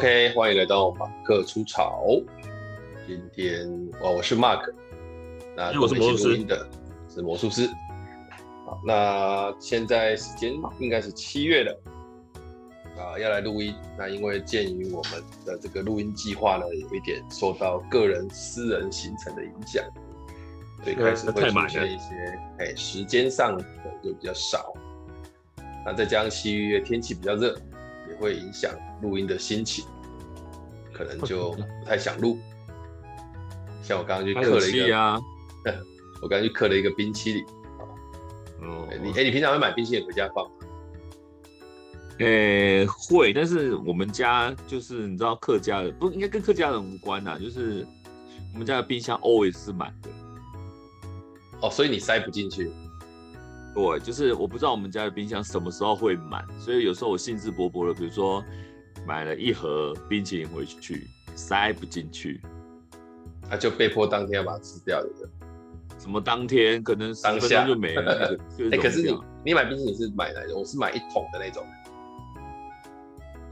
OK，欢迎来到马克出草。今天哦，我是 Mark，那我是魔术师的，是魔术师。好，那现在时间应该是七月了啊，要来录音。那因为鉴于我们的这个录音计划呢，有一点受到个人私人行程的影响，所以开始会出现一些哎时间上的就比较少。那再加上七月天气比较热，也会影响录音的心情，可能就不太想录。像我刚刚去刻了一个，啊、我刚刚去刻了一个冰淇淋。哦，欸、你哎、欸，你平常会买冰淇淋回家放吗？呃、欸，会，但是我们家就是你知道客家的，不应该跟客家人无关呐，就是我们家的冰箱 always 是满的。哦，所以你塞不进去。对，就是我不知道我们家的冰箱什么时候会满，所以有时候我兴致勃勃的，比如说买了一盒冰淇淋回去，塞不进去，那、啊、就被迫当天要把它吃掉？什么当天？可能当下就没了。哎、欸，可是你你买冰淇淋是买哪种？我是买一桶的那种。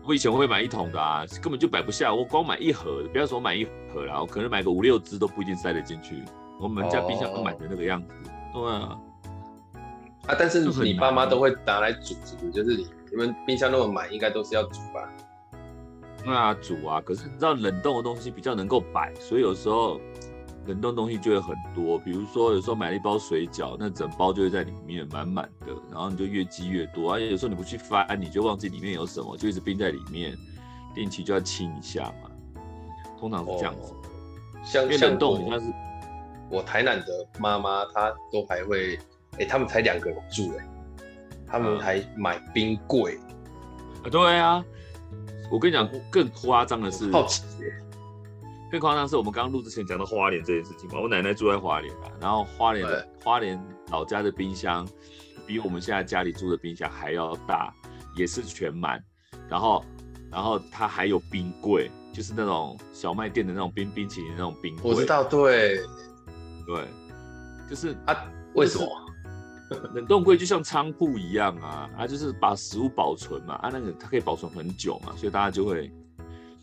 我以前会买一桶的啊，根本就摆不下。我光买一盒，不要说买一盒了，我可能买个五六只都不一定塞得进去。我们家冰箱都满的那个样子，哦、对啊。啊！但是你爸妈都会拿来煮，是不是？就是你你们冰箱那么满，应该都是要煮吧？那、啊、煮啊！可是你知道冷冻的东西比较能够摆，所以有时候冷冻东西就会很多。比如说有时候买了一包水饺，那整包就会在里面满满的，然后你就越积越多。而且有时候你不去翻，你就忘记里面有什么，就一直冰在里面，定期就要清一下嘛。通常是这样子。哦、像冷冻，你像是我台南的妈妈，她都还会。哎、欸，他们才两个人住哎、欸，他们还买冰柜、嗯、啊！对啊，我跟你讲，更夸张的是，好奇更夸张是，我们刚刚录之前讲到花莲这件事情嘛。我奶奶住在花莲啊，然后花莲的花莲老家的冰箱比我们现在家里住的冰箱还要大，也是全满。然后，然后它还有冰柜，就是那种小卖店的那种冰冰淇淋的那种冰柜。我知道，对，对，就是啊，为什么？冷冻柜就像仓库一样啊，它就是把食物保存嘛，啊，那个它可以保存很久嘛，所以大家就会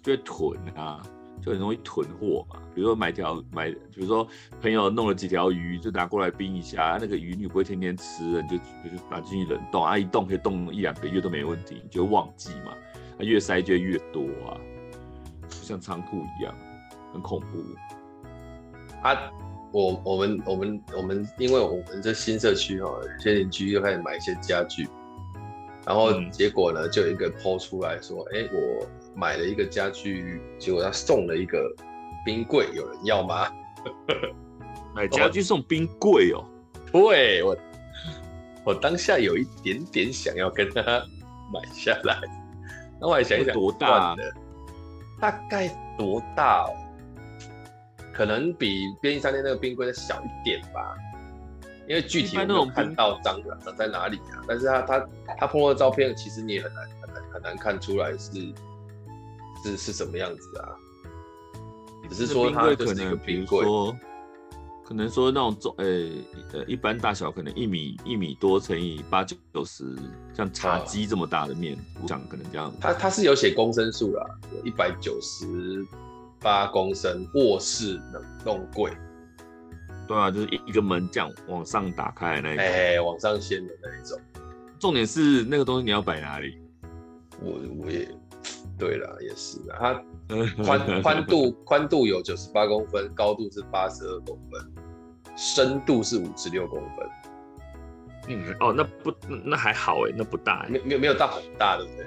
就会囤啊，就很容易囤货嘛。比如说买条买，比如说朋友弄了几条鱼，就拿过来冰一下，那个鱼你不会天天吃，你就就拿进去冷冻啊，一冻可以冻一两个月都没问题，你就忘记嘛，啊越塞就越多啊，就像仓库一样，很恐怖啊。我我们我们我们，因为我们这新社区哈，有些邻居又开始买一些家具，然后结果呢，就有一个 po 出来说，哎、欸，我买了一个家具，结果他送了一个冰柜，有人要吗？买家具送冰柜哦？对，我我当下有一点点想要跟他 买下来，那我还想一想，多大？大概多大哦？可能比便利商店那个冰柜再小一点吧，因为具体我没有看到长长在哪里啊。但是他他他碰到的照片，其实你也很难很难很难看出来是是是什么样子啊。只是说它就是一个冰柜，可能说那种重呃呃一般大小可能一米一米多乘以八九十，像茶几这么大的面，我想可能这样。它它是有写公升数啦，有一百九十。八公升卧室冷冻柜，对啊，就是一个门这样往上打开的那一种，哎、欸，往上掀的那一种。重点是那个东西你要摆哪里？我我也对了，也是啊。它 宽宽度宽度有九十八公分，高度是八十二公分，深度是五十六公分。嗯，哦，那不那还好哎，那不大，没没有没有到很大，对不对？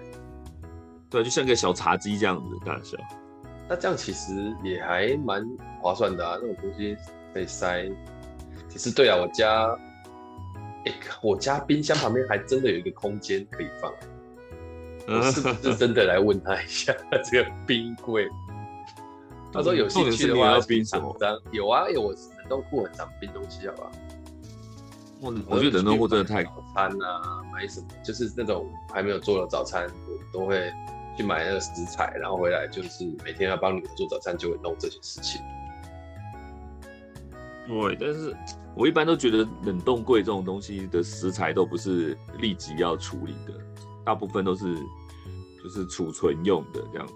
对，就像个小茶几这样子的大小。那这样其实也还蛮划算的啊，那种东西可以塞。其实对啊，我家，哎、欸，我家冰箱旁边还真的有一个空间可以放。我是不是真的来问他一下 这个冰柜？他说有兴趣的话要冰什么？有啊，有我冷冻库很常冰东西，好不好？我我觉得冷冻库真的太早餐啊，买什么就是那种还没有做的早餐，我都会。去买那个食材，然后回来就是每天要帮女儿做早餐，就会弄这些事情。对，但是我一般都觉得冷冻柜这种东西的食材都不是立即要处理的，大部分都是就是储存用的这样子。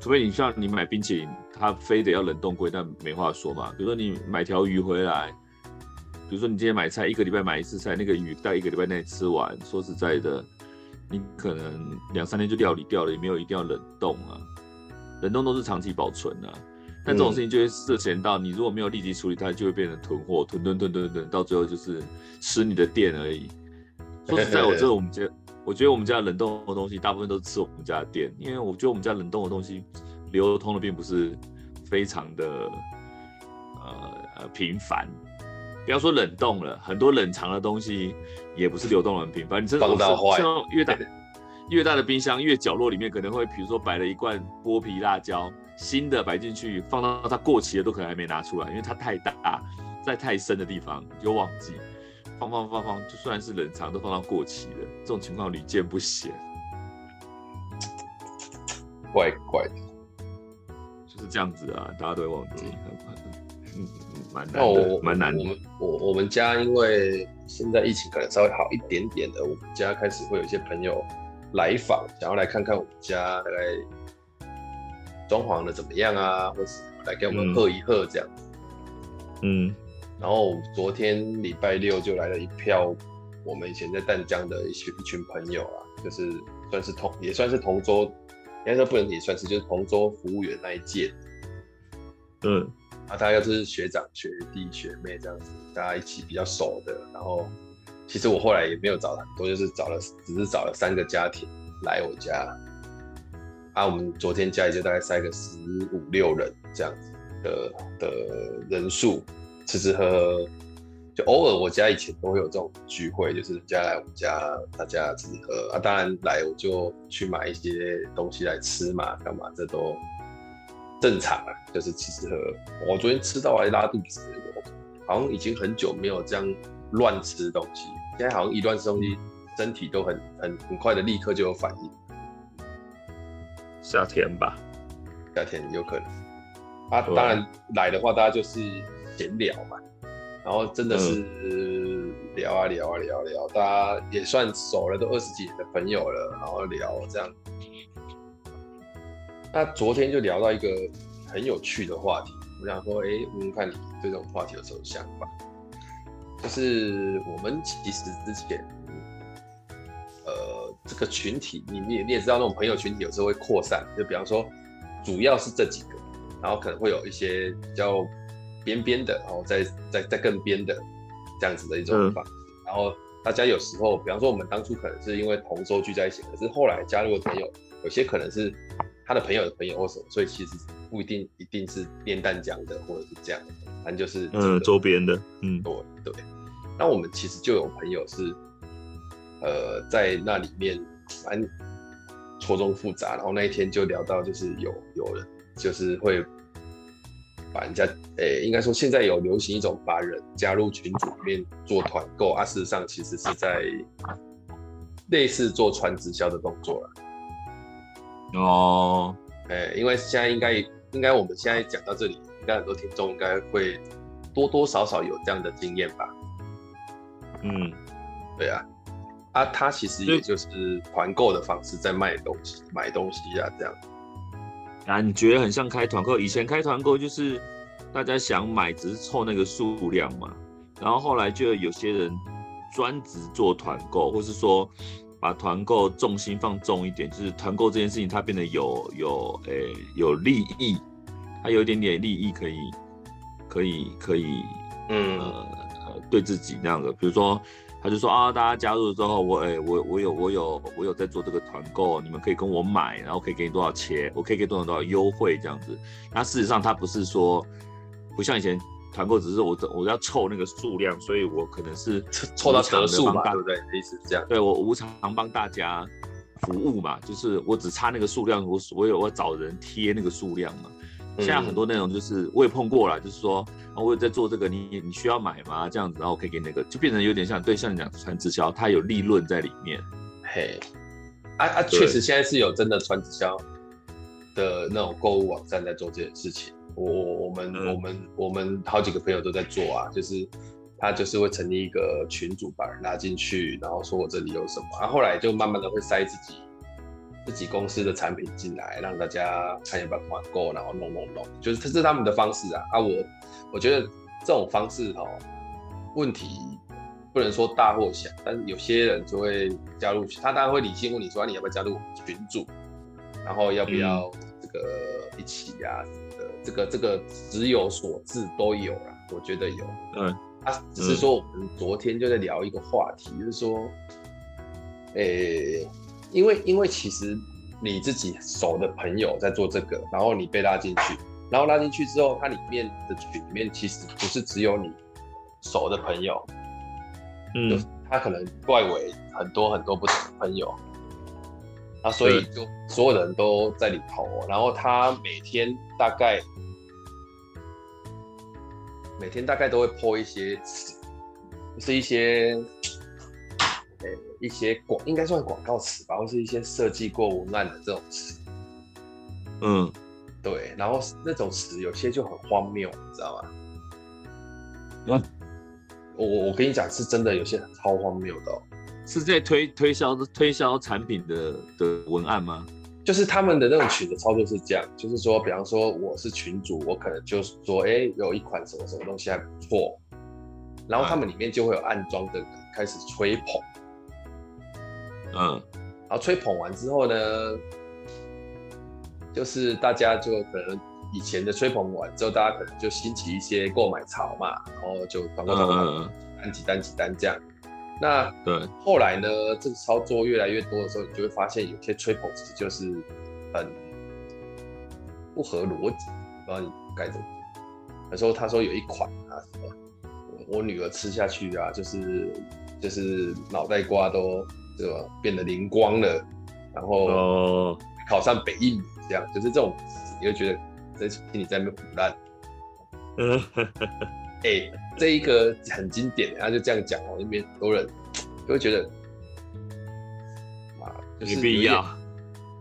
除非你像你买冰淇淋，它非得要冷冻柜，那没话说嘛。比如说你买条鱼回来，比如说你今天买菜，一个礼拜买一次菜，那个鱼在一个礼拜内吃完，说实在的，你可能两三天就料理掉了，也没有一定要冷冻啊。冷冻都是长期保存啊。但这种事情就会涉嫌到你如果没有立即处理，它就会变成囤货，囤囤囤囤囤，到最后就是吃你的店而已。说实在，我觉得我们家，我觉得我们家冷冻的东西大部分都是吃我们家的店，因为我觉得我们家冷冻的东西流通的并不是非常的呃呃频繁。不要说冷冻了，很多冷藏的东西也不是流动的很频繁。你真的放到坏，像越大 越大的冰箱，越角落里面可能会，比如说摆了一罐剥皮辣椒。新的摆进去，放到它过期了都可能还没拿出来，因为它太大，在太深的地方就忘记放放放放，就算是冷藏都放到过期了，这种情况屡见不鲜，怪怪的，就是这样子啊，大家都会忘记，嗯，蛮难的，蛮、哦、难的。我们我我们家因为现在疫情可能稍微好一点点的，我们家开始会有一些朋友来访，想要来看看我们家大概。装潢的怎么样啊？或是来给我们喝一喝这样子。嗯，然后昨天礼拜六就来了一票我们以前在淡江的一群一群朋友啊，就是算是同也算是同桌，应该说不能也算是就是同桌服务员那一届。嗯，啊，大家都是学长学弟学妹这样子，大家一起比较熟的。然后其实我后来也没有找很多，就是找了只是找了三个家庭来我家。啊，我们昨天家里就大概塞个十五六人这样子的的人数，吃吃喝喝，就偶尔我家以前都会有这种聚会，就是家来我们家，大家吃吃喝啊。当然来我就去买一些东西来吃嘛，干嘛这都正常啊，就是吃吃喝喝。我昨天吃到还拉肚子，好像已经很久没有这样乱吃东西，现在好像一乱吃东西，身体都很很很快的立刻就有反应。夏天吧，夏天有可能。啊，当然来的话，大家就是闲聊嘛，然后真的是聊啊聊啊聊聊，大家也算熟了，都二十几年的朋友了，然后聊这样。那昨天就聊到一个很有趣的话题，我想说，哎，问问看你对这种话题有什么想法？就是我们其实之前。呃这个群体，你你你也知道，那种朋友群体有时候会扩散，就比方说，主要是这几个，然后可能会有一些比较边边的，然后再再再更边的这样子的一种方式。嗯、然后大家有时候，比方说我们当初可能是因为同舟聚在一起，可是后来加入的朋友，有些可能是他的朋友的朋友或什么，所以其实不一定一定是炼丹奖的或者是这样的，反正就是嗯周边的，嗯对对。那我们其实就有朋友是。呃，在那里面蛮错综复杂，然后那一天就聊到，就是有有人就是会把人家，诶、欸，应该说现在有流行一种把人加入群组里面做团购啊，事实上其实是在类似做传直销的动作了。哦，哎、欸，因为现在应该应该我们现在讲到这里，应该很多听众应该会多多少少有这样的经验吧？嗯，对啊。啊，他其实也就是团购的方式在卖东西、买东西啊，这样。感觉很像开团购。以前开团购就是大家想买，只是凑那个数量嘛。然后后来就有些人专职做团购，或是说把团购重心放重一点，就是团购这件事情它变得有有诶、欸、有利益，它有一点点利益可以可以可以嗯呃对自己那样的，比如说。他就说啊，大家加入了之后，我哎、欸，我我有我有我有在做这个团购，你们可以跟我买，然后可以给你多少钱，我可以给多少多少优惠这样子。那事实上，他不是说不像以前团购，只是我我要凑那个数量，所以我可能是凑到得数嘛，对不对？意思是这样。对，我无偿帮大家服务嘛，就是我只差那个数量，我我有我找人贴那个数量嘛。现在很多内容就是我也碰过了，就是说我有在做这个，你你需要买吗？这样子，然后我可以给那个，就变成有点像对，像你讲传直销，它有利润在里面。嘿，啊啊，确实现在是有真的传直销的那种购物网站在做这件事情。我我们、嗯、我们我们好几个朋友都在做啊，就是他就是会成立一个群组，把人拉进去，然后说我这里有什么，然后后来就慢慢的会塞自己自己公司的产品进来，让大家看要不要团购，然后弄弄弄，就是这是他们的方式啊。啊！我我觉得这种方式哦，问题不能说大或小，但是有些人就会加入，他当然会理性问你说你要不要加入群组，然后要不要这个一起呀、这个这个只有所致都有啦，我觉得有。嗯，啊，只是说我们昨天就在聊一个话题，就是说，诶、因为因为其实你自己熟的朋友在做这个，然后你被拉进去，然后拉进去之后，它里面的群里面其实不是只有你熟的朋友，嗯，他可能外围很多很多不同的朋友，啊，所以就所有人都在里头，然后他每天大概每天大概都会 po 一些词，就是一些。一些广应该算广告词吧，或是一些设计过文案的这种词。嗯，对。然后那种词有些就很荒谬，你知道吗？嗯、我我跟你讲，是真的有些很超荒谬的、喔。是在推推销推销产品的的文案吗？就是他们的那种群的操作是这样，就是说，比方说我是群主，我可能就是说，哎、欸，有一款什么什么东西还不错，然后他们里面就会有暗装的人开始吹捧。嗯，然后吹捧完之后呢，就是大家就可能以前的吹捧完之后，大家可能就兴起一些购买潮嘛，然后就广告广告单几单几单这样。那对，后来呢，这个操作越来越多的时候，你就会发现有些吹捧其实就是很不合逻辑，不知道你该怎么。有时候他说有一款啊什么，我女儿吃下去啊，就是就是脑袋瓜都。对吧？变得灵光了，然后考上北一女，这样就是这种，你会觉得在心里在那边唬烂。嗯，哎，这一个很经典，然后就这样讲哦，那边很多人就会觉得啊，就是没必要。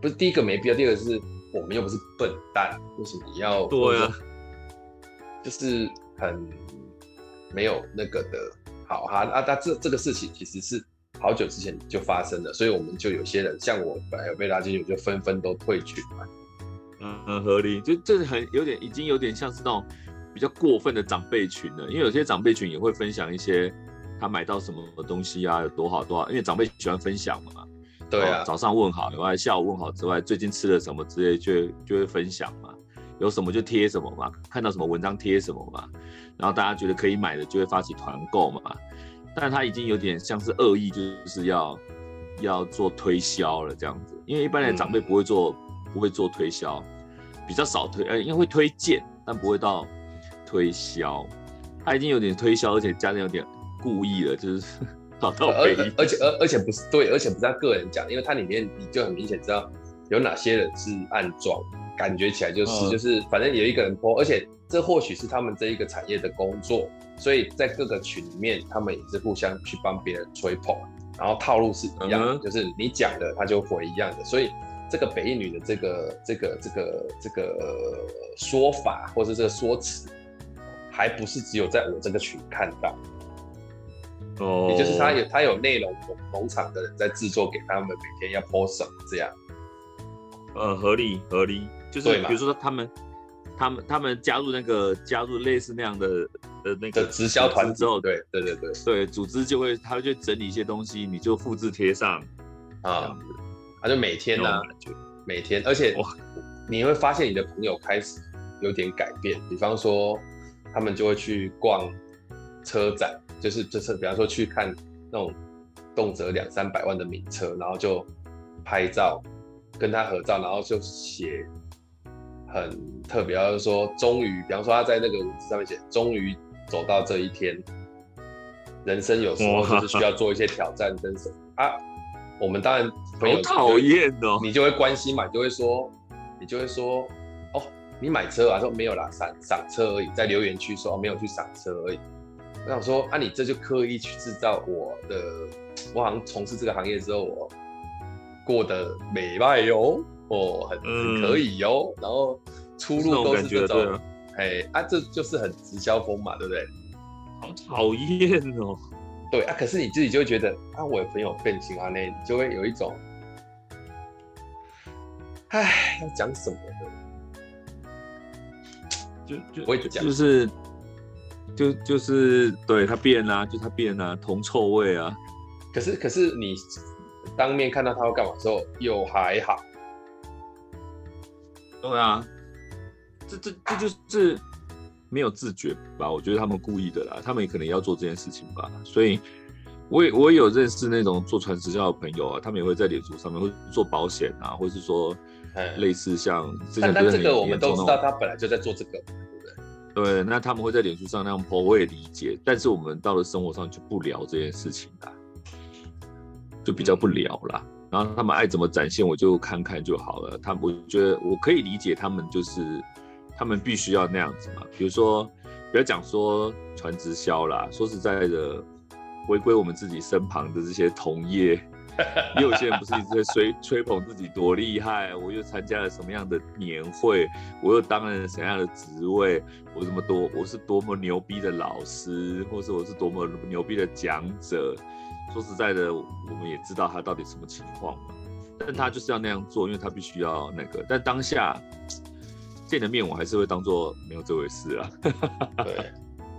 不是第一个没必要，第二个是我们又不是笨蛋，为什么你要？对啊，就是很没有那个的。好哈啊，那这这个事情其实是。好久之前就发生了，所以我们就有些人像我本来有被拉进去，就纷纷都退群了。嗯，很合理，就这是很有点，已经有点像是那种比较过分的长辈群了。因为有些长辈群也会分享一些他买到什么东西啊，有多好多好。因为长辈喜欢分享嘛。对啊。早上问好以外，下午问好之外，最近吃了什么之类，就会就会分享嘛。有什么就贴什么嘛，看到什么文章贴什么嘛。然后大家觉得可以买的，就会发起团购嘛。但他已经有点像是恶意，就是要要做推销了这样子。因为一般的长辈不会做，嗯、不会做推销，比较少推，呃，因为会推荐，但不会到推销。他已经有点推销，而且加上有点故意了，就是 搞到北一。而且而而且不是对，而且不是他个人讲，因为他里面你就很明显知道有哪些人是暗装，感觉起来就是、嗯、就是反正有一个人播，而且这或许是他们这一个产业的工作。所以在各个群里面，他们也是互相去帮别人吹捧，然后套路是一样的，就是你讲的他就回一样的。所以这个北一女的这个这个这个这个说法，或是这个说辞，还不是只有在我这个群看到。哦，也就是他有他有内容农场的人在制作给他们，每天要 post 什么这样。呃，合理合理，就是比如说他们。他们他们加入那个加入类似那样的呃那个直销团之后，对对对对。对，组织就会他会去整理一些东西，你就复制贴上。啊，他就每天呢、啊，就每天，而且哇，你会发现你的朋友开始有点改变，比方说他们就会去逛车展，就是就是比方说去看那种动辄两三百万的名车，然后就拍照跟他合照，然后就写。很特别，就是说，终于，比方说他在那个文字上面写，终于走到这一天。人生有时候就是需要做一些挑战跟什么啊。我们当然朋友讨厌哦，你就会关心嘛，你就会说，你就会说，哦，你买车啊？说没有啦，赏赏车而已，在留言区说哦，没有去赏车而已。我想说，啊，你这就刻意去制造我的，我好像从事这个行业之后，我过得美败哟。哦，很很可以哟、嗯，然后出路都是这种，哎啊，这就是很直销风嘛，对不对？好讨厌哦。对啊，可是你自己就会觉得啊，我的朋友变心啊，那你就会有一种，唉，要讲什么呢？就就不会讲，就是就就是对他变啊，就他变啊，铜臭味啊。可是可是你当面看到他要干嘛之后又还好。对啊，这这这就是没有自觉吧？我觉得他们故意的啦，他们也可能要做这件事情吧。所以我也我也有认识那种做传直销的朋友啊，他们也会在脸书上面会做保险啊，或者是说类似像之前但但这个我们都知道，他本来就在做这个，对不对？对，那他们会在脸书上那样 po，我也理解。但是我们到了生活上就不聊这件事情啦，就比较不聊了。嗯然后他们爱怎么展现，我就看看就好了。他们我觉得我可以理解他们，就是他们必须要那样子嘛。比如说，不要讲说传直销啦，说实在的，回归我们自己身旁的这些同业，也有些人不是一直在吹 吹捧自己多厉害，我又参加了什么样的年会，我又当了什么样的职位，我这么多，我是多么牛逼的老师，或是我是多么牛逼的讲者。说实在的，我们也知道他到底什么情况嘛，但他就是要那样做，因为他必须要那个。但当下见了面，我还是会当做没有这回事啊。对，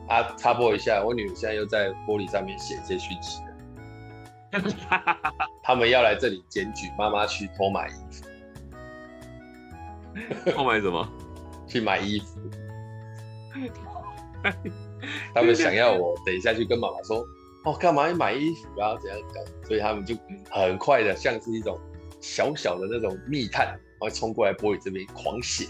啊，插播一下，我女儿现在又在玻璃上面写一些讯息。他们要来这里检举妈妈去偷买衣服。偷买什么？去买衣服。他们想要我等一下去跟妈妈说。哦，干嘛要买衣服啊？怎样怎样？所以他们就很快的，像是一种小小的那种密探，然后冲过来玻璃这边狂写。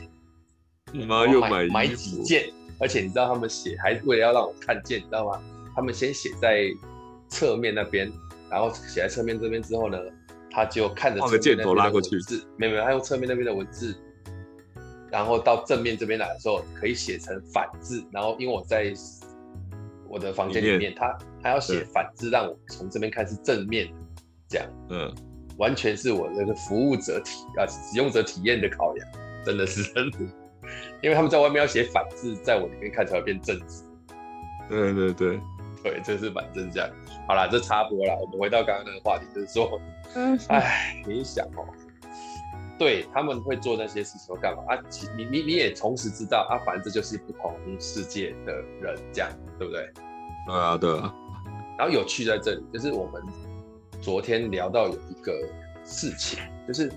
你妈又买买几件？而且你知道他们写还为了要让我看见，你知道吗？他们先写在侧面那边，然后写在侧面这边之后呢，他就看着侧面那边的文字，箭头拉过去。没有没有，他用侧面那边的文字，然后到正面这边来的时候，可以写成反字。然后因为我在。我的房间里面，他他要写反字，让我从这边看是正面的，这样，嗯，完全是我那个服务者体啊，使用者体验的考量，真的是真的，因为他们在外面要写反字，在我里面看才会变正字。对对对对，这是反正这样。好了，这插播了，我们回到刚刚那个话题，就是说，嗯，哎，你想哦。对，他们会做那些事情，都干嘛啊？其你你你也同时知道啊，反正这就是不同世界的人，这样对不对？对啊，对啊。然后有趣在这里，就是我们昨天聊到有一个事情，就是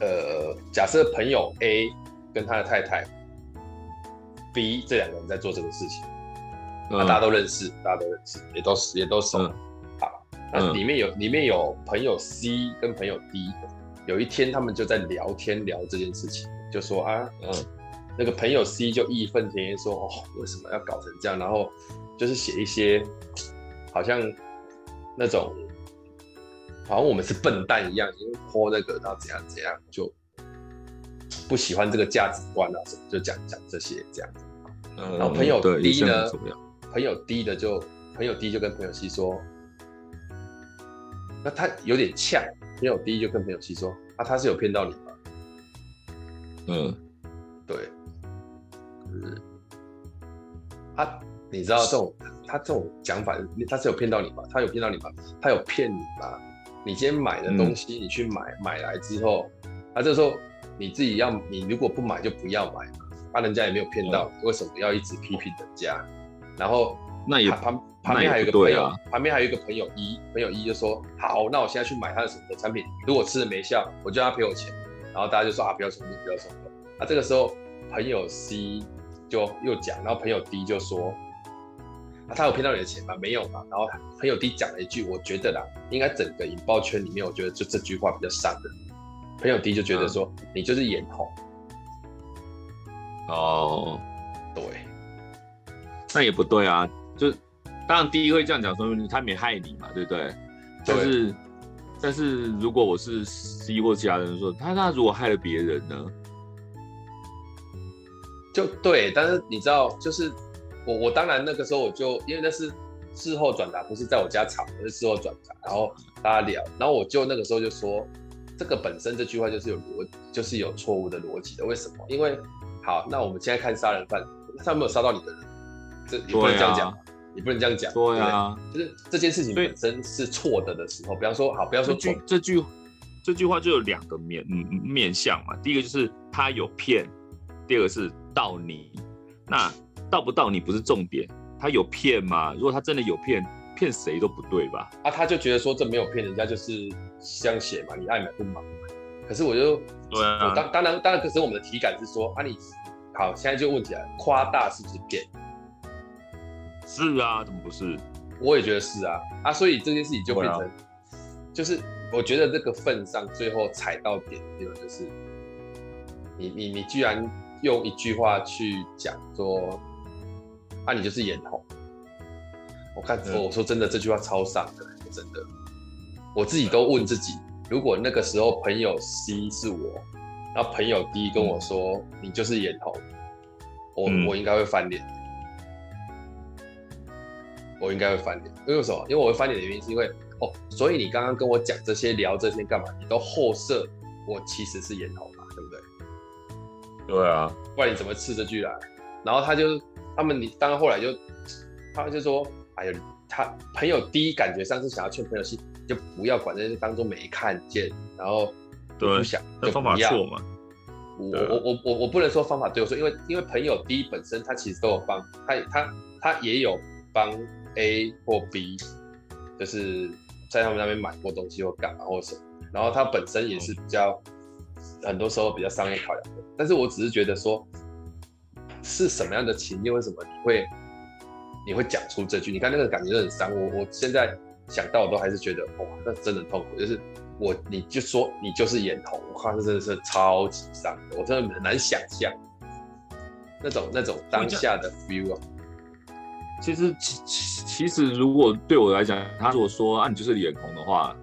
呃，假设朋友 A 跟他的太太 B 这两个人在做这个事情，那、嗯、大家都认识，大家都认识，也都也都熟。嗯、好，那里面有里面有朋友 C 跟朋友 D。有一天，他们就在聊天聊这件事情，就说啊，嗯，那个朋友 C 就义愤填膺说，哦，为什么要搞成这样？然后就是写一些好像那种好像我们是笨蛋一样，因为泼那个，然后怎样怎样，就不喜欢这个价值观啊什么，就讲讲这些这样。嗯，然后朋友 D 呢，朋友低的就朋友低就跟朋友 C 说，那他有点呛。朋友低就跟朋友 C 说：“啊，他是有骗到你吗？”嗯，对，嗯啊，你知道这种他这种讲法，他是有骗到你吗？他有骗到你吗？他有骗你吗？你今天买的东西，你去买、嗯、买来之后，啊，这时候你自己要，你如果不买就不要买嘛，啊，人家也没有骗到，嗯、为什么要一直批评人家？然后。那也旁旁边还有一个朋友，啊、旁边还有一个朋友一朋友一就说好，那我现在去买他的什么的产品，如果吃了没效，我叫他赔我钱。然后大家就说啊，不要冲动，不要冲动。那这个时候朋友 C 就又讲，然后朋友 D 就说啊，他有骗到你的钱吗？没有嘛。然后朋友 D 讲了一句，我觉得啦，应该整个引爆圈里面，我觉得就这句话比较伤人。朋友 D 就觉得说、嗯、你就是眼红。哦，对，那也不对啊。就当然，第一会这样讲，说明他没害你嘛，对不对？但是，但是如果我是 C 或其他人说他，那如果害了别人呢？就对，但是你知道，就是我我当然那个时候我就因为那是事后转达，不是在我家吵，是事后转达，然后大家聊，然后我就那个时候就说，这个本身这句话就是有逻，就是有错误的逻辑的。为什么？因为好，那我们现在看杀人犯，他没有杀到你的人？这也不能这样讲，你不能这样讲。对啊，就是这件事情本身是错的的时候，比方说，好，不要说这句这句这句话就有两个面嗯面向嘛，第一个就是他有骗，第二个是到你，那到不到你不是重点，他有骗吗？如果他真的有骗，骗谁都不对吧？啊，他就觉得说这没有骗人家就是相写嘛，你爱买不买。可是我就，对啊，我当当然当然，可是我们的体感是说啊你，你好，现在就问起来，夸大是不是骗？是啊，怎么不是？我也觉得是啊，啊，所以这件事情就变成，啊、就是我觉得这个份上最后踩到点的地方就是，你你你居然用一句话去讲说，啊你就是眼红，我看我说真的这句话超伤的，真的，我自己都问自己，如果那个时候朋友 C 是我，然后朋友 D 跟我说、嗯、你就是眼红，我、嗯、我应该会翻脸。我应该会翻脸，因为什么？因为我会翻脸的原因是因为哦，所以你刚刚跟我讲这些聊这些干嘛？你都后设我其实是眼红嘛，对不对？对啊，不然你怎么刺这句来？然后他就他们你当然后来就他们就说，哎呀，他朋友第一感觉上是想要劝朋友去，就不要管这些，当做没看见，然后不想就不要错嘛。我我我我我不能说方法对，我说因为因为朋友第一本身他其实都有帮他他他也有帮。A 或 B，就是在他们那边买过东西或干嘛或什么，然后他本身也是比较，很多时候比较商业考量的。但是我只是觉得说，是什么样的情境，为什么你会你会讲出这句？你看那个感觉很伤。我我现在想到我都还是觉得哇，那真的痛苦。就是我你就说你就是眼红，我靠，这真的是超级伤的，我真的很难想象那种那种当下的 feel 啊。其实，其其其实，如果对我来讲，他如果说啊，你就是脸红的话，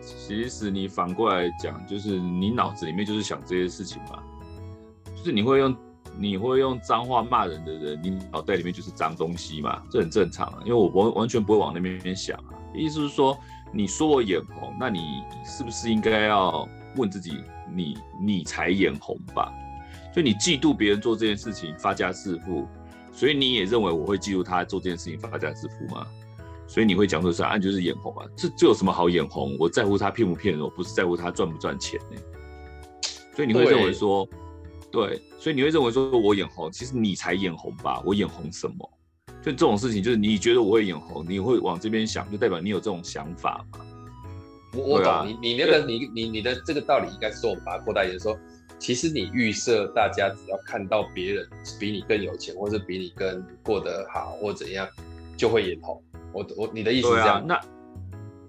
其实你反过来讲，就是你脑子里面就是想这些事情嘛，就是你会用你会用脏话骂人的人，你脑袋里面就是脏东西嘛，这很正常啊，因为我完完全不会往那边想啊。意思是说，你说我眼红，那你是不是应该要问自己，你你才眼红吧？所以你嫉妒别人做这件事情，发家致富。所以你也认为我会记住他做这件事情发家致富吗？所以你会讲说是啊，就是眼红啊，这这有什么好眼红？我在乎他骗不骗人，我不是在乎他赚不赚钱呢、欸。所以你会认为说，对，对，所以你会认为说我眼红，其实你才眼红吧？我眼红什么？就这种事情，就是你觉得我会眼红，你会往这边想，就代表你有这种想法嘛？我我懂、啊、你，你那个你你你的这个道理应该是说，我们把它扩大一点说。其实你预设大家只要看到别人比你更有钱，或是比你更过得好，或怎样，就会眼红。我我你的意思是这样？啊、那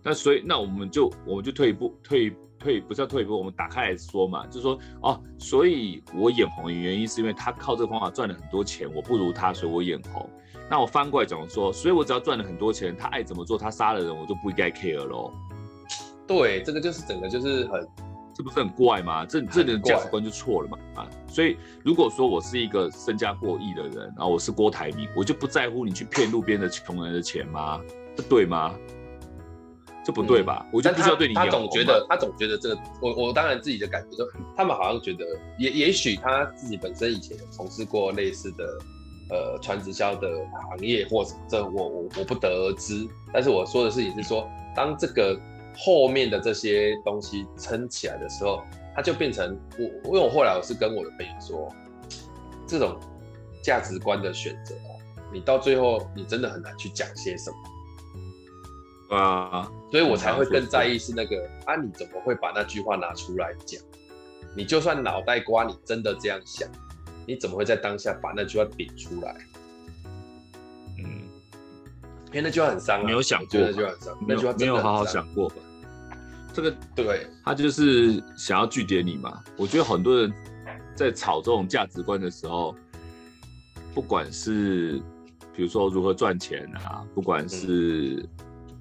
那所以那我们就我们就退一步，退退不是要退一步，我们打开来说嘛，就是说哦，所以我眼红的原因是因为他靠这个方法赚了很多钱，我不如他，所以我眼红。那我翻过来讲说，所以我只要赚了很多钱，他爱怎么做，他杀了人，我就不应该 care 喽。对，这个就是整个就是很。这不是很怪吗？这这人的价值观就错了嘛啊！所以如果说我是一个身家过亿的人，然后我是郭台铭，我就不在乎你去骗路边的穷人的钱吗？这对吗？这不对吧？嗯、我就不需要对你他。他总觉得，他总觉得这个，我我当然自己的感觉就，他们好像觉得，也也许他自己本身以前有从事过类似的呃传直销的行业，或者这我我我不得而知。但是我说的事情是说，当这个。后面的这些东西撑起来的时候，它就变成我，因为我后来我是跟我的朋友说，这种价值观的选择，你到最后你真的很难去讲些什么啊，所以我才会更在意是那个啊，你怎么会把那句话拿出来讲？你就算脑袋瓜你真的这样想，你怎么会在当下把那句话顶出来？那句话很伤啊，没有想过，那句话很伤，那句话没有好好想过吧？这个对，他就是想要拒绝你嘛。我觉得很多人在炒这种价值观的时候，不管是比如说如何赚钱啊，不管是、嗯、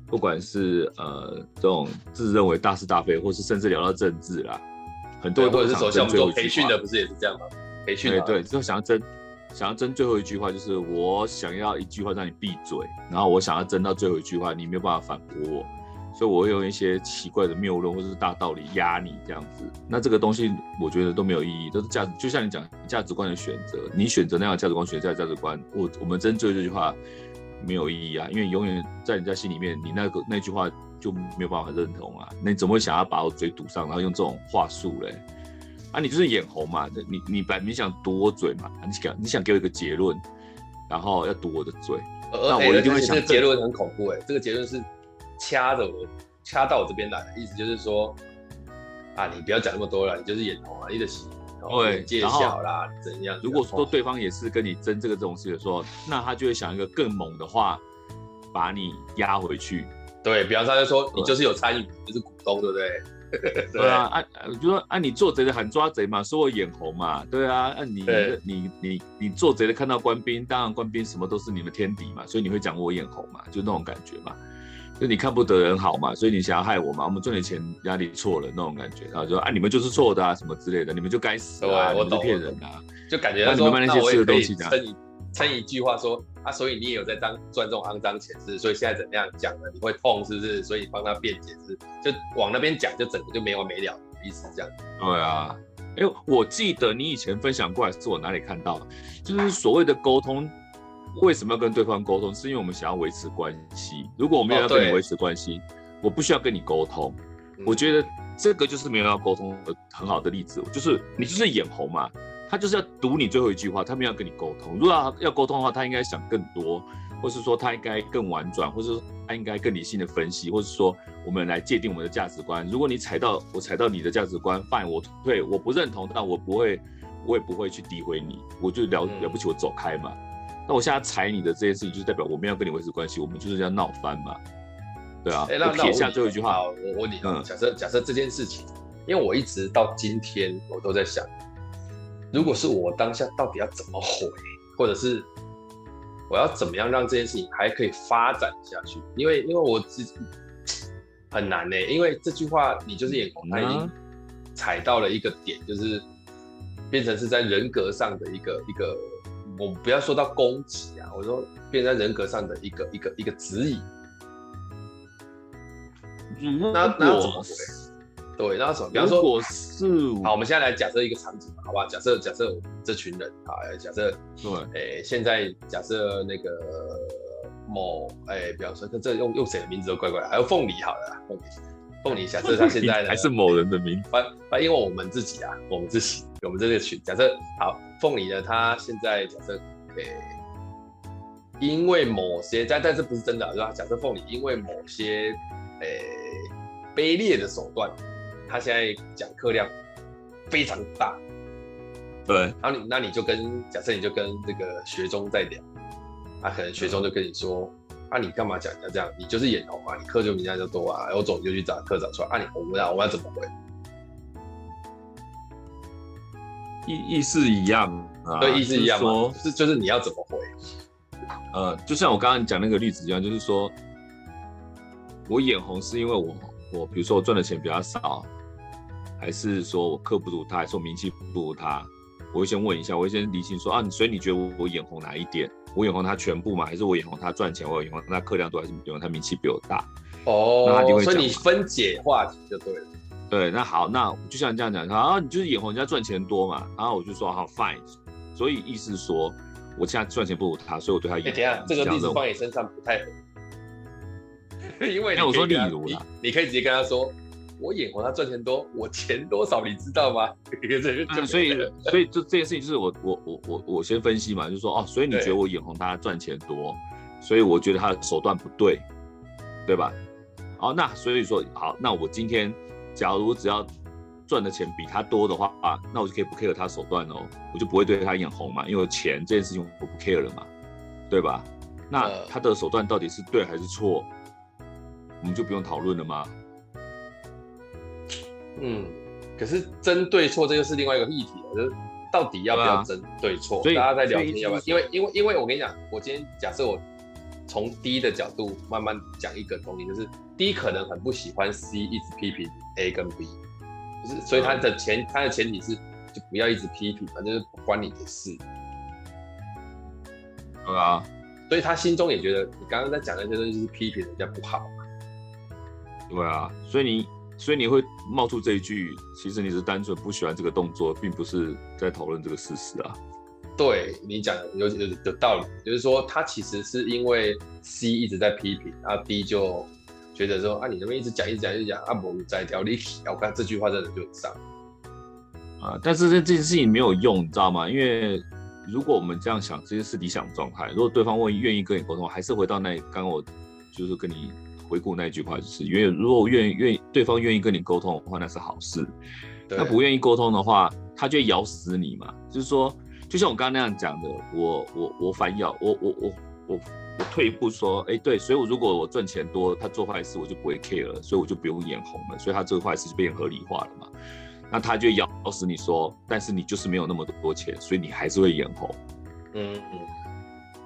不管是呃这种自认为大是大非，或是甚至聊到政治啦，很多人都是走向我们做培训的，不是也是这样吗？培训对对，就想要争。想要争最后一句话，就是我想要一句话让你闭嘴，然后我想要争到最后一句话，你没有办法反驳我，所以我会用一些奇怪的谬论或者是大道理压你这样子。那这个东西我觉得都没有意义，都是价值，就像你讲价值观的选择，你选择那样的价值观，选择价值观，我我们争最后这句话没有意义啊，因为永远在人家心里面，你那个那句话就没有办法认同啊。那你怎么会想要把我嘴堵上，然后用这种话术嘞？啊，你就是眼红嘛，你你摆明想堵我嘴嘛，你想你想给我一个结论，然后要堵我的嘴，呃、那我一定会想。这个结论很恐怖哎，这个结论是掐着我，掐到我这边来的，意思就是说，啊，你不要讲那么多了，你就是眼红啊，你的心。对，介绍啦，怎样？如果说对方也是跟你争这个这种事的时候，那他就会想一个更猛的话，把你压回去。对，比方说他就说你就是有参与，你就是股东，对不对？对啊，按、啊、就说按、啊、你做贼的喊抓贼嘛，说我眼红嘛，对啊，按、啊、你你你你做贼的看到官兵，当然官兵什么都是你们天敌嘛，所以你会讲我眼红嘛，就那种感觉嘛。就你看不得人好嘛，所以你想要害我嘛？我们赚点钱压力错了那种感觉，然后就说啊，你们就是错的啊，什么之类的，你们就该死啊，我是骗人啊，就感觉他说那，那我也可以撑一撑一句话说啊，所以你也有在当赚这种肮脏钱是，所以现在怎么样讲了你会痛是不是？所以帮他辩解是，就往那边讲，就整个就没完没了意思这样。对啊，哎、欸，我记得你以前分享过来是我哪里看到的，就是所谓的沟通。为什么要跟对方沟通？是因为我们想要维持关系。如果我没有要跟你维持关系，哦，我不需要跟你沟通，嗯。我觉得这个就是没有要沟通的很好的例子。就是你就是眼红嘛，他就是要读你最后一句话，他没有要跟你沟通。如果要要沟通的话，他应该想更多，或是说他应该更婉转，或是说他应该更理性的分析，或是说我们来界定我们的价值观。如果你踩到我踩到你的价值观，fine，我对我不认同，但我不会，我也不会去诋毁你，我就了了不起，我走开嘛。那我现在踩你的这件事情，就是代表我们要跟你维持关系，我们就是要闹翻嘛，对啊。欸、那撇下最后一句话，我我问你，嗯，假设假设这件事情，因为我一直到今天我都在想，如果是我当下到底要怎么回，或者是我要怎么样让这件事情还可以发展下去？因为因为我自己很难呢、欸，因为这句话你就是眼红，他已经踩到了一个点，就是变成是在人格上的一个一个。我不要说到攻击啊，我说变成人格上的一个一个一个指引。嗯，那那怎么回？对，那什么？比方说，我是好，我们现在来假设一个场景，好吧？假设假设我们这群人，啊，假设对，哎、欸，现在假设那个某，哎、欸，比方说，这用用谁的名字都怪怪，还有凤梨，好了，凤梨，凤梨，假设他现在呢，还是某人的名字，反反，因为我们自己啊，我们自己，我们这个群，假设好。凤梨呢？他现在假设，诶、欸，因为某些，但但这不是真的，是吧？假设凤梨因为某些，诶、欸，卑劣的手段，他现在讲课量非常大，对。然后你，那你就跟假设你就跟这个学中在聊，啊，可能学中就跟你说，啊，你干嘛讲人家这样？你就是眼红啊，你课就比人家就多啊，有种你就去找课长说，啊，你我们要我们要怎么回？意意思一样啊，对，意思一样说是就是你要怎么回？呃，就像我刚刚讲那个例子一样，就是说我眼红是因为我我比如说我赚的钱比较少，还是说我课不如他，还是我名气不如他？我会先问一下，我会先理清说啊，所以你觉得我我眼红哪一点？我眼红他全部吗？还是我眼红他赚钱？我眼红他客量多，还是眼红他名气比我大？哦，那他就会所以你分解话题就对了。对，那好，那就像你这样讲，啊，你就是眼红人家赚钱多嘛，然后我就说好 fine，所以意思是说，我现在赚钱不如他，所以我对他眼红。欸、这个例子放你身上不太合，因为你我说例如你，你可以直接跟他说，我眼红他赚钱多，我钱多少你知道吗？啊、所以所以就这件事情就是我我我我我先分析嘛，就是说哦，所以你觉得我眼红他赚钱多，所以我觉得他的手段不对，对吧？哦，那所以说好，那我今天。假如我只要赚的钱比他多的话，啊，那我就可以不 care 他手段哦，我就不会对他眼红嘛，因为钱这件事情我不 care 了嘛，对吧？那他的手段到底是对还是错，我们就不用讨论了吗？嗯，可是争对错这就是另外一个议题了，就是到底要不要争对错？啊，所以大家在聊天要不要？因为因为因为我跟你讲，我今天假设我从 D 的角度慢慢讲一个东西，就是 D 可能很不喜欢 C 一直批评。A 跟 B，就是所以他的前他的前提是就不要一直批评，反正就是不关你的事。对啊，所以他心中也觉得你刚刚在讲的这些东西是批评人家不好。对啊，所以你所以你会冒出这一句，其实你是单纯不喜欢这个动作，并不是在讨论这个事实啊。对你讲有有有道理，就是说他其实是因为 C 一直在批评，然后 D 就。觉得说啊，你那边一直讲一直讲一直讲啊，我在条理，我看这句话真的就很伤啊。但是这这件事情没有用，你知道吗？因为如果我们这样想，这些是理想状态。如果对方愿意愿意跟你沟通，还是回到那刚刚我就是跟你回顾那句话，就是因为如果愿意愿意对方愿意跟你沟通的话，那是好事。他不愿意沟通的话，他就会咬死你嘛。就是说，就像我刚刚那样讲的，我我我反咬，我我我我我退一步说，哎，对，所以我如果我赚钱多，他做坏事我就不会 care 了，所以我就不用眼红了，所以他这个坏事就变合理化了嘛。那他就咬死你说，但是你就是没有那么多钱，所以你还是会眼红。嗯嗯，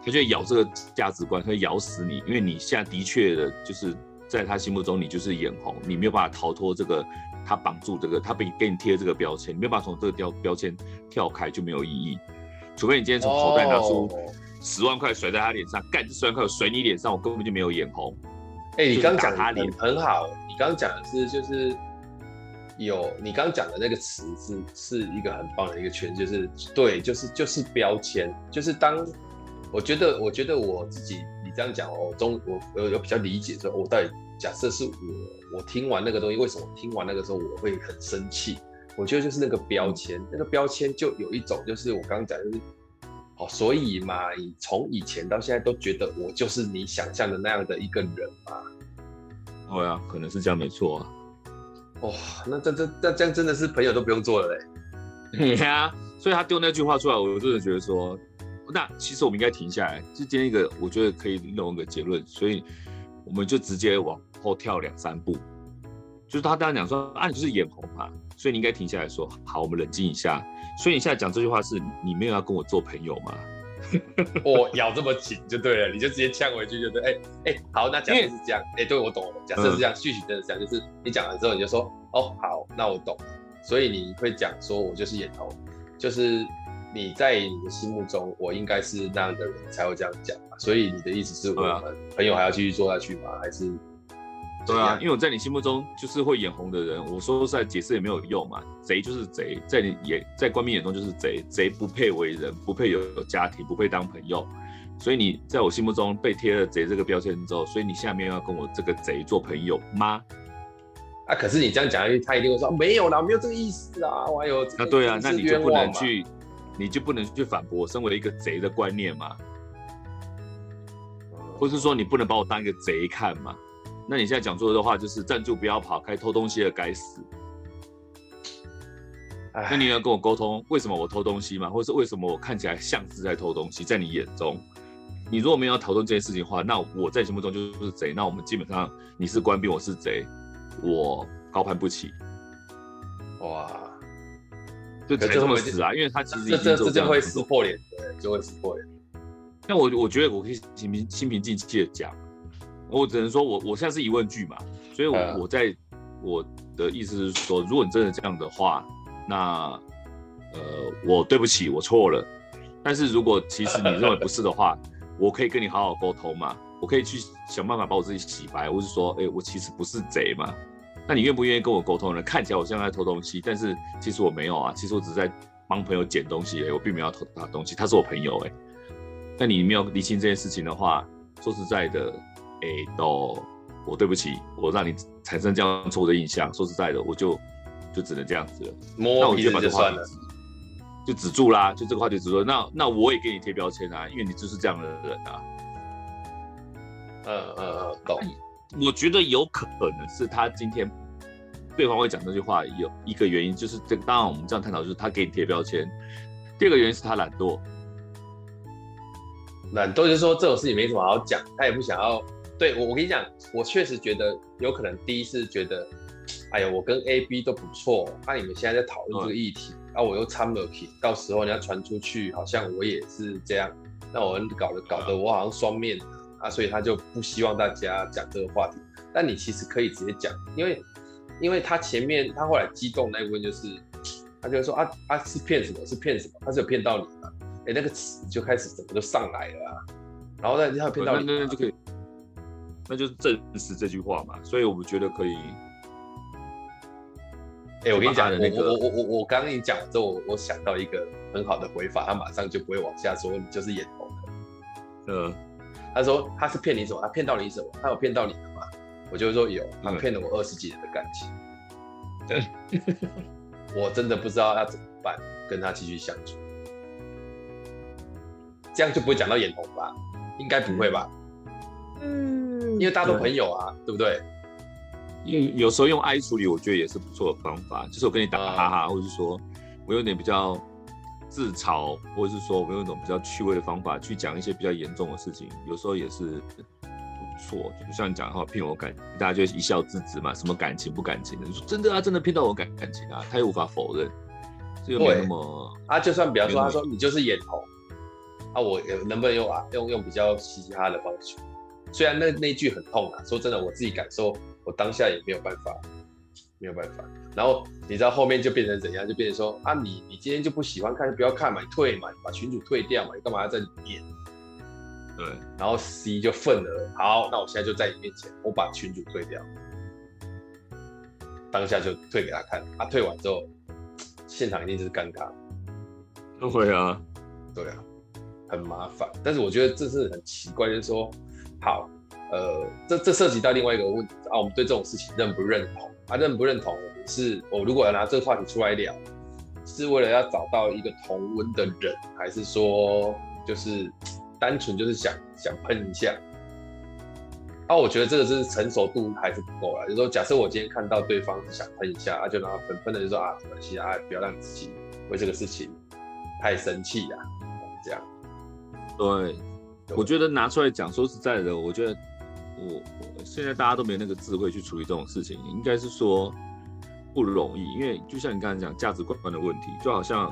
他就咬这个价值观，他会咬死你，因为你现在的确的就是在他心目中你就是眼红，你没有办法逃脱这个。他绑住这个，他被给你贴这个标签，你没有办法从这个标标签跳开就没有意义。除非你今天从口袋拿出十万块甩在他脸上，干、oh. 这十万块我甩你脸上，我根本就没有眼红。哎、欸，你刚讲他脸很好，你刚刚讲的是就是有你刚刚讲的那个词是是一个很棒的一个圈，就是对，就是就是标签，就是当我觉得我觉得我自己你这样讲哦，中我我有比较理解说，我到底。假设是我，我听完那个东西，为什么听完那个时候我会很生气？我觉得就是那个标签，那个标签就有一种，就是我刚刚讲，就是哦，所以嘛，你从以前到现在都觉得我就是你想象的那样的一个人嘛？对啊，可能是这样，没错啊。哇、哦，那这这这这样真的是朋友都不用做了嘞。对呀，所以他丢那句话出来，我真的觉得说，那其实我们应该停下来，就今天一个，我觉得可以弄一个结论，所以。我们就直接往后跳两三步，就是他当然讲说啊，你就是眼红嘛，所以你应该停下来说，好，我们冷静一下。所以你现在讲这句话是你没有要跟我做朋友吗？我咬这么紧就对了，你就直接呛回去就对。哎、欸、哎、欸，好，那假设是这样，哎、欸，对我懂了。假设是这样，具体真的是这样，就是你讲完之后你就说，哦，好，那我懂。所以你会讲说我就是眼红，就是。你在你的心目中，我应该是那样的人才会这样讲嘛？所以你的意思是我们朋友还要继续做下去吗？还是？对啊，因为我在你心目中就是会眼红的人。我说实在解释也没有用嘛，贼就是贼，在你眼在官兵眼中就是贼，贼不配为人，不配有有家庭，不配当朋友。所以你在我心目中被贴了贼这个标签之后，所以你下面要跟我这个贼做朋友吗？啊，可是你这样讲下去，他一定会说没有啦，没有这个意思啊，我还有那对啊，那你就不能去。你就不能去反驳我身为一个贼的观念吗？或是说你不能把我当一个贼看吗？那你现在讲出的话就是站住不要跑，开偷东西的该死。那你要跟我沟通，为什么我偷东西吗？或者是为什么我看起来像是在偷东西？在你眼中，你如果没有讨论这件事情的话，那我在心目中就是贼。那我们基本上你是官兵，我是贼，我高攀不起。哇。就才这么死啊！因为他其实已经这这这会撕破脸，对，就会撕破脸。但我我觉得我可以心平心平气气的讲，我只能说我我现在是疑问句嘛，所以我我在我的意思是说，如果你真的这样的话，那呃我对不起，我错了。但是如果其实你认为不是的话，我可以跟你好好沟通嘛，我可以去想办法把我自己洗白，或是说，哎、欸，我其实不是贼嘛。那你愿不愿意跟我沟通呢？看起来我像在偷东西，但是其实我没有啊，其实我只是在帮朋友捡东西，哎，我并没有要偷他东西，他是我朋友，哎。那你没有理清这件事情的话，说实在的，哎，都我对不起，我让你产生这样错误的印象。说实在的，我就就只能这样子了。那我就把这话题就止住啦，就这个话题止住。那那我也给你贴标签啊，因为你就是这样的人啊。呃呃呃，懂。我觉得有可能是他今天对方会讲这句话，有一个原因就是这，当然我们这样探讨就是他给你贴标签。第二个原因是他懒惰，懒惰就是说这种事情没什么好讲，他也不想要。对我，我跟你讲，我确实觉得有可能第一次觉得，哎呀，我跟 A、B 都不错，那、啊、你们现在在讨论这个议题，嗯、啊，我又掺了题，到时候你要传出去，好像我也是这样，那我搞得搞得我好像双面。啊，所以他就不希望大家讲这个话题。但你其实可以直接讲，因为，因为他前面他后来激动那一部分就是，他就说啊啊是骗什么？是骗什么？他是有骗到你吗？哎，那个词就开始怎么就上来了啊？然后呢，他有骗到你，那那就可以，那就是证实这句话嘛。所以我们觉得可以。哎，我跟你讲，那個、我我我我刚刚跟你讲之后，我我想到一个很好的回法，他马上就不会往下说，你就是眼红的。嗯。他说他是骗你什么？他骗到你什么？他有骗到你的吗？我就说有，他骗了我二十几年的感情。对，我真的不知道要怎么办，跟他继续相处。这样就不会讲到眼红吧？应该不会吧？嗯，因为大家都朋友啊，对，对不对？因有时候用爱处理，我觉得也是不错的方法。就是我跟你打哈哈，或者是说我有点比较自嘲，或者是说我们用一种比较趣味的方法去讲一些比较严重的事情，有时候也是不错。就像你讲的话，骗我感，大家就一笑置之嘛。什么感情不感情的？你说真的啊，真的骗到我感感情啊，他又无法否认，这个没那么。啊，就算比方说，他说你就是眼红。啊，我能不能用啊？用用比较嘻嘻哈哈的方式？虽然那那句很痛啊，说真的，我自己感受，我当下也没有办法，没有办法。然后你知道后面就变成怎样？就变成说啊，你你今天就不喜欢看，就不要看嘛，你退嘛，你把群主退掉嘛，你干嘛要在里面？对。然后 C 就愤了，好，那我现在就在你面前，我把群主退掉，当下就退给他看。啊，退完之后，现场一定就是尴尬。都会啊，对啊。很麻烦，但是我觉得这是很奇怪，就是说，好，呃，这这涉及到另外一个问题啊，我们对这种事情认不认同啊？认不认同，是我如果要拿这个话题出来聊，是为了要找到一个同温的人，还是说就是 单纯就是想想喷一下？啊，我觉得这个是成熟度还是不够啊。就是说，假设我今天看到对方是想喷一下，啊，就让他喷喷的就说啊，没关系啊，不要让自己为这个事情太生气呀，这样。对，我觉得拿出来讲，说实在的，我觉得我，我现在大家都没那个智慧去处理这种事情，应该是说不容易，因为就像你刚才讲价值观的问题，就好像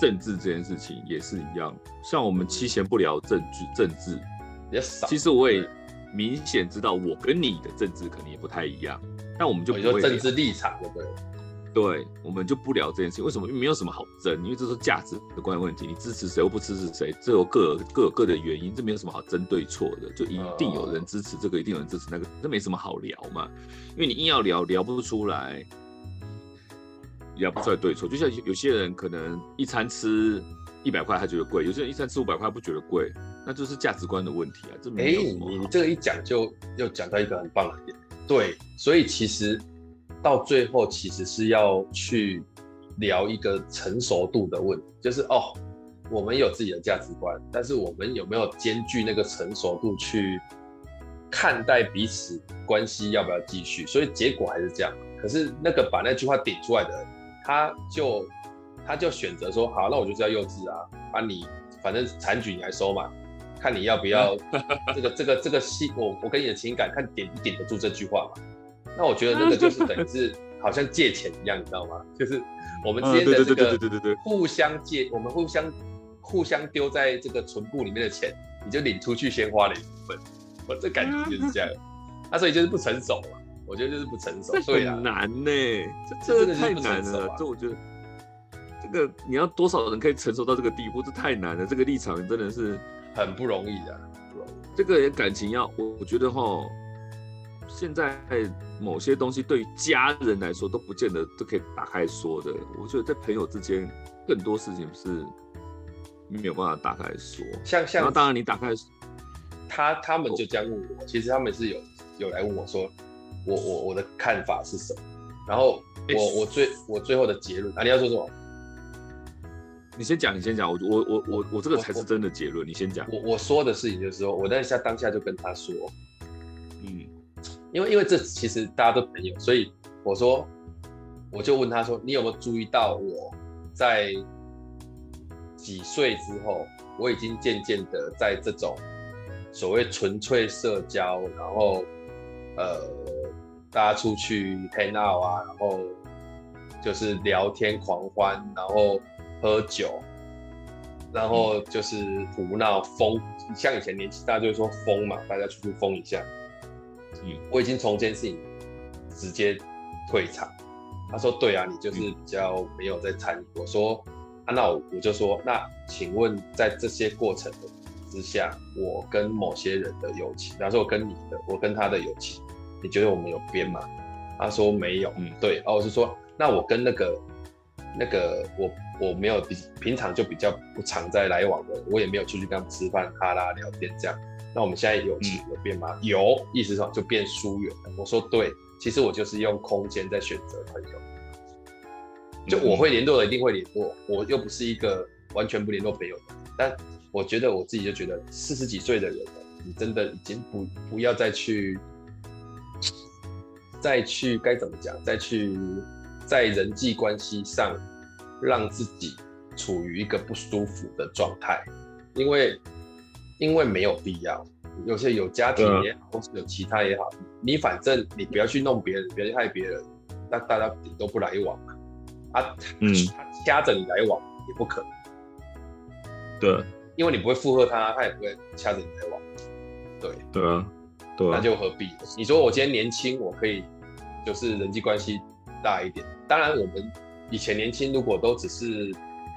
政治这件事情也是一样，像我们七贤不聊政治，政治也少。其实我也明显知道，我跟你的政治可能也不太一样，但我们就不会政治立场，对不对？对，我们就不聊这件事情。为什么？因为没有什么好争，因为这是价值观的问题。你支持谁或不支持谁，这有各各有各的原因，这没有什么好争对错的。就一定有人支持这个，一定有人支持那个，这没什么好聊嘛。因为你硬要聊，聊不出来，聊不算对错。就像有些人可能一餐吃一百块，他觉得贵；有些人一餐吃五百块，不觉得贵，那就是价值观的问题啊。这没有什么。哎，你这个一讲就又讲到一个很棒的点。对，所以其实。到最后其实是要去聊一个成熟度的问题，就是哦，我们有自己的价值观，但是我们有没有兼具那个成熟度去看待彼此关系要不要继续？所以结果还是这样。可是那个把那句话顶出来的人，他就他就选择说，好，那我就是要幼稚啊，啊你反正残局你来收嘛，看你要不要 这个这个这个戏，我我跟你的情感看顶不顶得住这句话嘛。那我觉得那个就是等于是 好像借钱一样，你知道吗？就是我们之间的这个互相借，我们互相互相丢在这个存库里面的钱，你就领出去先花了一部分。我这感觉就是这样，那 所以就是不成熟嘛。我觉得就是不成熟，对啊，难呢，这真的太难了。这我觉得这个你要多少人可以承受到这个地步？这太难了，这个立场真的是很不容易的。这个感情要我，我觉得哈。现在某些东西对于家人来说都不见得都可以打开说的，我觉得在朋友之间更多事情是没有办法打开说。像像，然后当然你打开，他他们就这样问我，其实他们是有有来问我说，我我我的看法是什么？然后我我最我最后的结论啊，你要说什么？你先讲，你先讲，我我我我我这个才是真的结论，你先讲。我我说的事情就是说，我在下当下就跟他说，嗯。因为因为这其实大家都朋友，所以我说，我就问他说，你有没有注意到我在几岁之后，我已经渐渐的在这种所谓纯粹社交，然后呃大家出去 hang out 啊，然后就是聊天狂欢，然后喝酒，然后就是胡闹疯，像以前年轻大家就会说疯嘛，大家出去疯一下。嗯，我已经从这件事情直接退场。他说：“对啊，你就是比较没有在参与。”我说：“啊，那我我就说，那请问在这些过程之下，我跟某些人的友情，比方说我跟你的，我跟他的友情，你觉得我们有编吗？”他说：“没有。”嗯，对。然后我是说：“那我跟那个那个我我没有比平常就比较不常在来往的，我也没有出去跟他们吃饭、哈拉聊天这样。那我们现在有情有变吗？嗯、有，意思上就变疏远了。我说对，其实我就是用空间在选择朋友。就我会联络的一定会联络，我又不是一个完全不联络朋友的。但我觉得我自己就觉得四十几岁的人了，你真的已经不不要再去再去该怎么讲，再去在人际关系上让自己处于一个不舒服的状态，因为。因为没有必要，有些有家庭也好，或是有其他也好，你反正你不要去弄别人，不要去害别人，那大家顶多不来往嘛。啊，嗯，他掐着你来往也不可能。对，因为你不会附和他，他也不会掐着你来往。对，对啊，对啊，那就何必？你说我今天年轻，我可以就是人际关系大一点。当然，我们以前年轻，如果都只是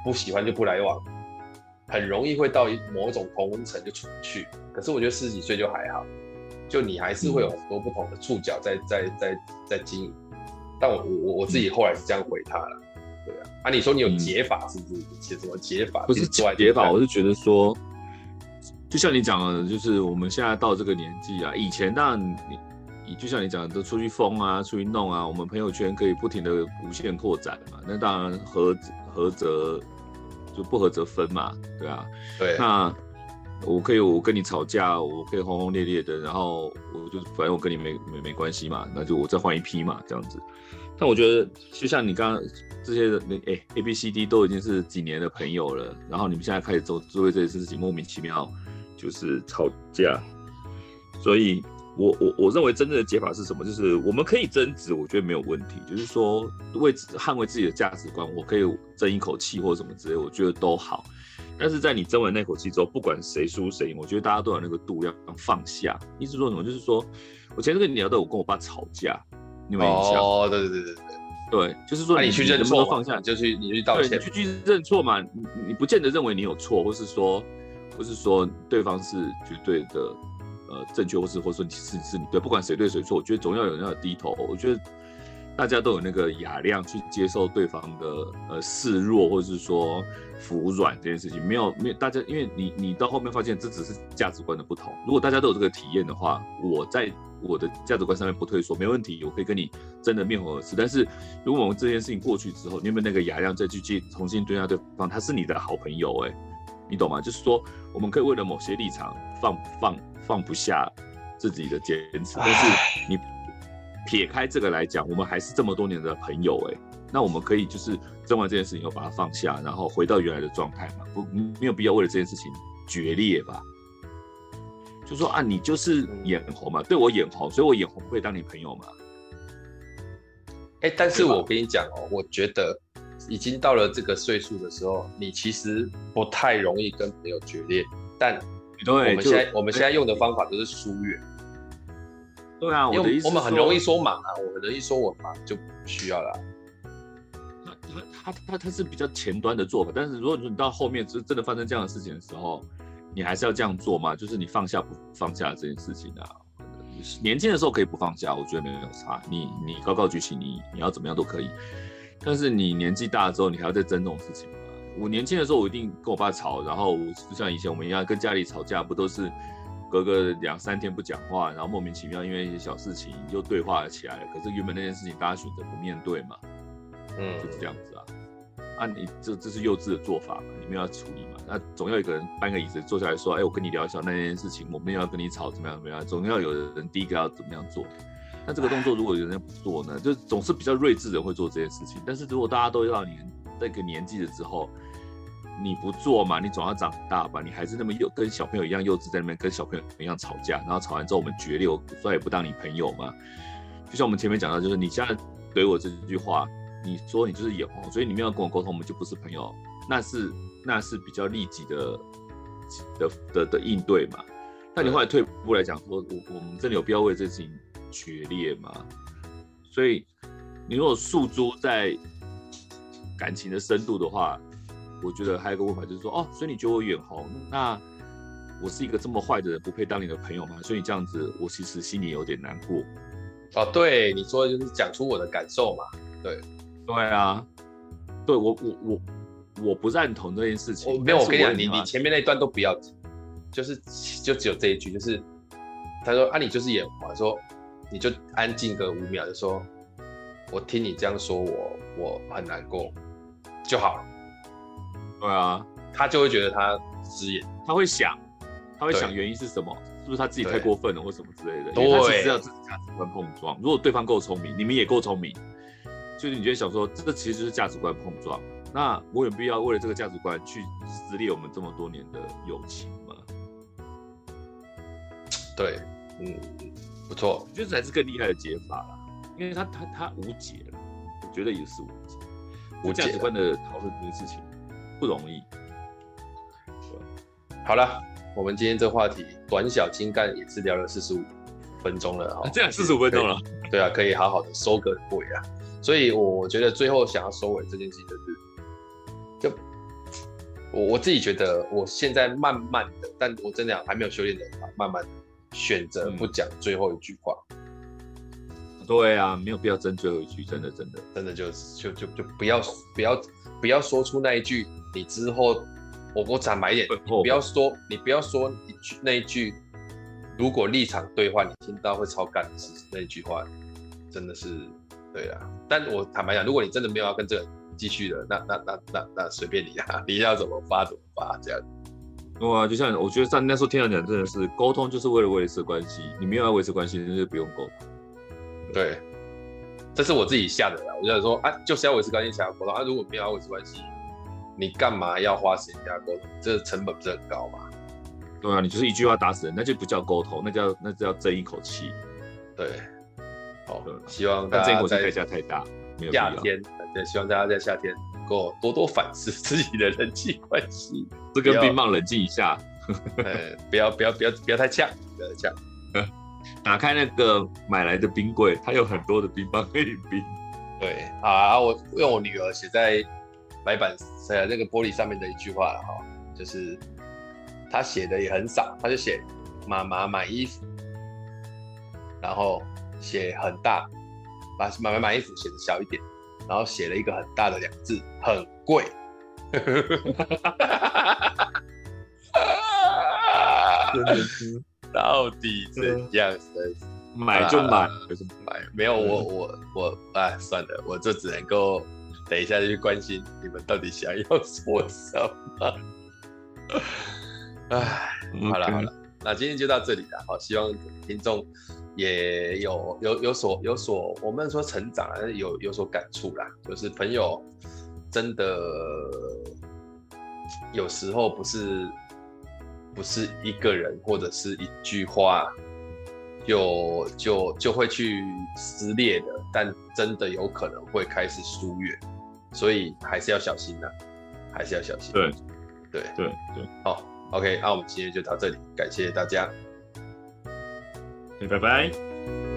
不喜欢就不来往。很容易会到某一种同温层就出不去，可是我觉得四十几岁就还好，就你还是会有很多不同的触角在在在在经营。但我我我自己后来是这样回他了，对啊，啊你说你有解法是不是？解什么解法？不是解法，我是觉得说，就像你讲的，就是我们现在到这个年纪啊，以前当然你你就像你讲的，都出去疯啊，出去弄啊，我们朋友圈可以不停的无限扩展嘛，那当然合合则。就不合则分嘛，对啊，对。那我可以，我跟你吵架，我可以轰轰烈烈的，然后我就反正我跟你没没没关系嘛，那就我再换一批嘛，这样子。但我觉得，就像你刚刚这些人，哎、欸、A B C D 都已经是几年的朋友了，然后你们现在开始做做这些事情，莫名其妙就是吵架，所以。我我我认为真正的解法是什么？就是我们可以争执，我觉得没有问题。就是说，为捍卫自己的价值观，我可以争一口气或者什么之类，我觉得都好。但是在你争完那口气之后，不管谁输谁赢，我觉得大家都有那个度要放下。意思说什么？就是说我前阵跟你聊到我跟我爸吵架，你有没有印象？哦，对对对对对，对，就是说你，你去认错，放下，就去你去道歉，去去认错嘛。你你不见得认为你有错，或是说，不是说对方是绝对的。呃，正确或是或是说是是你对，不管谁对谁错，我觉得总要有人要低头。我觉得大家都有那个雅量去接受对方的呃示弱，或者是说服软这件事情，没有没有大家，因为你你到后面发现这只是价值观的不同。如果大家都有这个体验的话，我在我的价值观上面不退缩，没问题，我可以跟你真的面红耳赤。但是如果我们这件事情过去之后，你有没有那个雅量再去接重新对待对方？他是你的好朋友，哎，你懂吗？就是说我们可以为了某些立场放放。放不下自己的坚持，但是你撇开这个来讲，我们还是这么多年的朋友哎，那我们可以就是争完这件事情以后把它放下，然后回到原来的状态嘛，不没有必要为了这件事情决裂吧？就说啊，你就是眼红嘛，对我眼红，所以我眼红会当你朋友嘛？哎，但是我跟你讲哦，我觉得已经到了这个岁数的时候，你其实不太容易跟朋友决裂，但。对，我们现在我们现在用的方法都是疏远。对啊，我的意思，我们很容易说忙啊，我很容易说我忙就不需要了。他他他他他是比较前端的做法，但是如果你到后面，真真的发生这样的事情的时候，你还是要这样做嘛？就是你放下不放下这件事情啊。年轻的时候可以不放下，我觉得没有差。你你高高举起，你你要怎么样都可以。但是你年纪大了之后，你还要再争这种事情吗。我年轻的时候，我一定跟我爸吵，然后就像以前我们一样，跟家里吵架，不都是隔个两三天不讲话，然后莫名其妙因为一些小事情又对话了起来了。可是原本那件事情大家选择不面对嘛，嗯，就是这样子啊。啊，你这这是幼稚的做法嘛，你们要处理嘛。那总要有一个人搬个椅子坐下来说，哎，我跟你聊一下那件事情，我们要跟你吵怎么样怎么样，总要有人第一个要怎么样做。那这个动作如果有人不做呢，就总是比较睿智的人会做这件事情。但是如果大家都要年那个年纪了之后，你不做嘛？你总要长大吧？你还是那么幼，跟小朋友一样幼稚，在那边跟小朋友一样吵架，然后吵完之后我们决裂，我再也不当你朋友嘛？就像我们前面讲到，就是你现在怼我这句话，你说你就是眼红，所以你没有跟我沟通，我们就不是朋友，那是那是比较利己的的的的应对嘛？那你后来退一步来讲，说我我们真的有必要为这事情决裂嘛？所以你如果诉诸在感情的深度的话。我觉得还有一个问法就是说，哦，所以你觉得我眼红，那我是一个这么坏的人，不配当你的朋友吗？所以你这样子，我其实心里有点难过。哦，对，你说的就是讲出我的感受嘛。对，对啊，对我我我我不认同这件事情。没有，我跟你讲，你你前面那段都不要。就是就只有这一句，就是他说啊，你就是演完说，你就安静个五秒，就说，我听你这样说我我很难过就好了。对啊，他就会觉得他失言，他会想，他会想原因是什么？是不是他自己太过分了，或什么之类的？对，因为他其实要自己价值观碰撞。如果对方够聪明，你们也够聪明，就是你就会想说，这其实就是价值观碰撞。那我有必要为了这个价值观去撕裂我们这么多年的友情吗？对，嗯，不错，我觉得这才是更厉害的解法啦，因为他他他无解了，我觉得也是无解。无价值观的讨论这件事情不容易。好了，我们今天这个话题短小精干，也是聊了四十五分钟了哈，这样四十五分钟了，对啊，可以好好的收个尾啊。所以我觉得最后想要收尾这件事情就是。就我我自己觉得，我现在慢慢的，但我真的还没有修炼的，慢慢的选择不讲最后一句话。嗯。对啊，没有必要争最后一句，真的真的真的就就就就不要不要不要说出那一句，你之后我我坦白一点，你不要说你不要说一句那一句，如果立场对话，你听到会超干的那一句话，真的是对啊。但我坦白讲，如果你真的没有要跟这个。继续的，那那那那那随便你啊，你要怎么发怎么发，这样。哇、啊，就像我觉得像那时候听他讲，真的是沟通就是为了维持关系，你没有要维持关系，那就不用沟通。对，这是我自己下的啦，我就想说啊，就是要维持关系才要沟通啊，如果没有要维持关系，你干嘛要花时间跟他沟通？这成本不是很高吗？对啊，你就是一句话打死人，那就不叫沟通，那叫那叫争一口气。对，好，希望大家争一口气代价太大，没有。夏天。也希望大家在夏天能够多多反思自己的人际关系，这跟冰棒冷静一下，不要不要不要不要太呛，不要太呛。打开那个买来的冰柜，它有很多的冰棒可以冰。对，好啊，我用我女儿写在白板在那个玻璃上面的一句话了哈，就是她写的也很少，她就写妈妈买衣服，然后写很大，把妈妈买衣服写的小一点。然后写了一个很大的两字，很贵。真的是，到底怎样？买就买，就是买。没有我我我，哎，算了，我就只能够等一下就去关心你们到底想要说什么。哎，好了好了，那今天就到这里了。好，希望听众。也有有有所有所，我们说成长啊，有有所感触啦。就是朋友真的有时候不是不是一个人或者是一句话就就就会去撕裂的，但真的有可能会开始疏远，所以还是要小心呐，还是要小心。对对对对，好，OK，那我们今天就到这里，感谢大家。拜拜。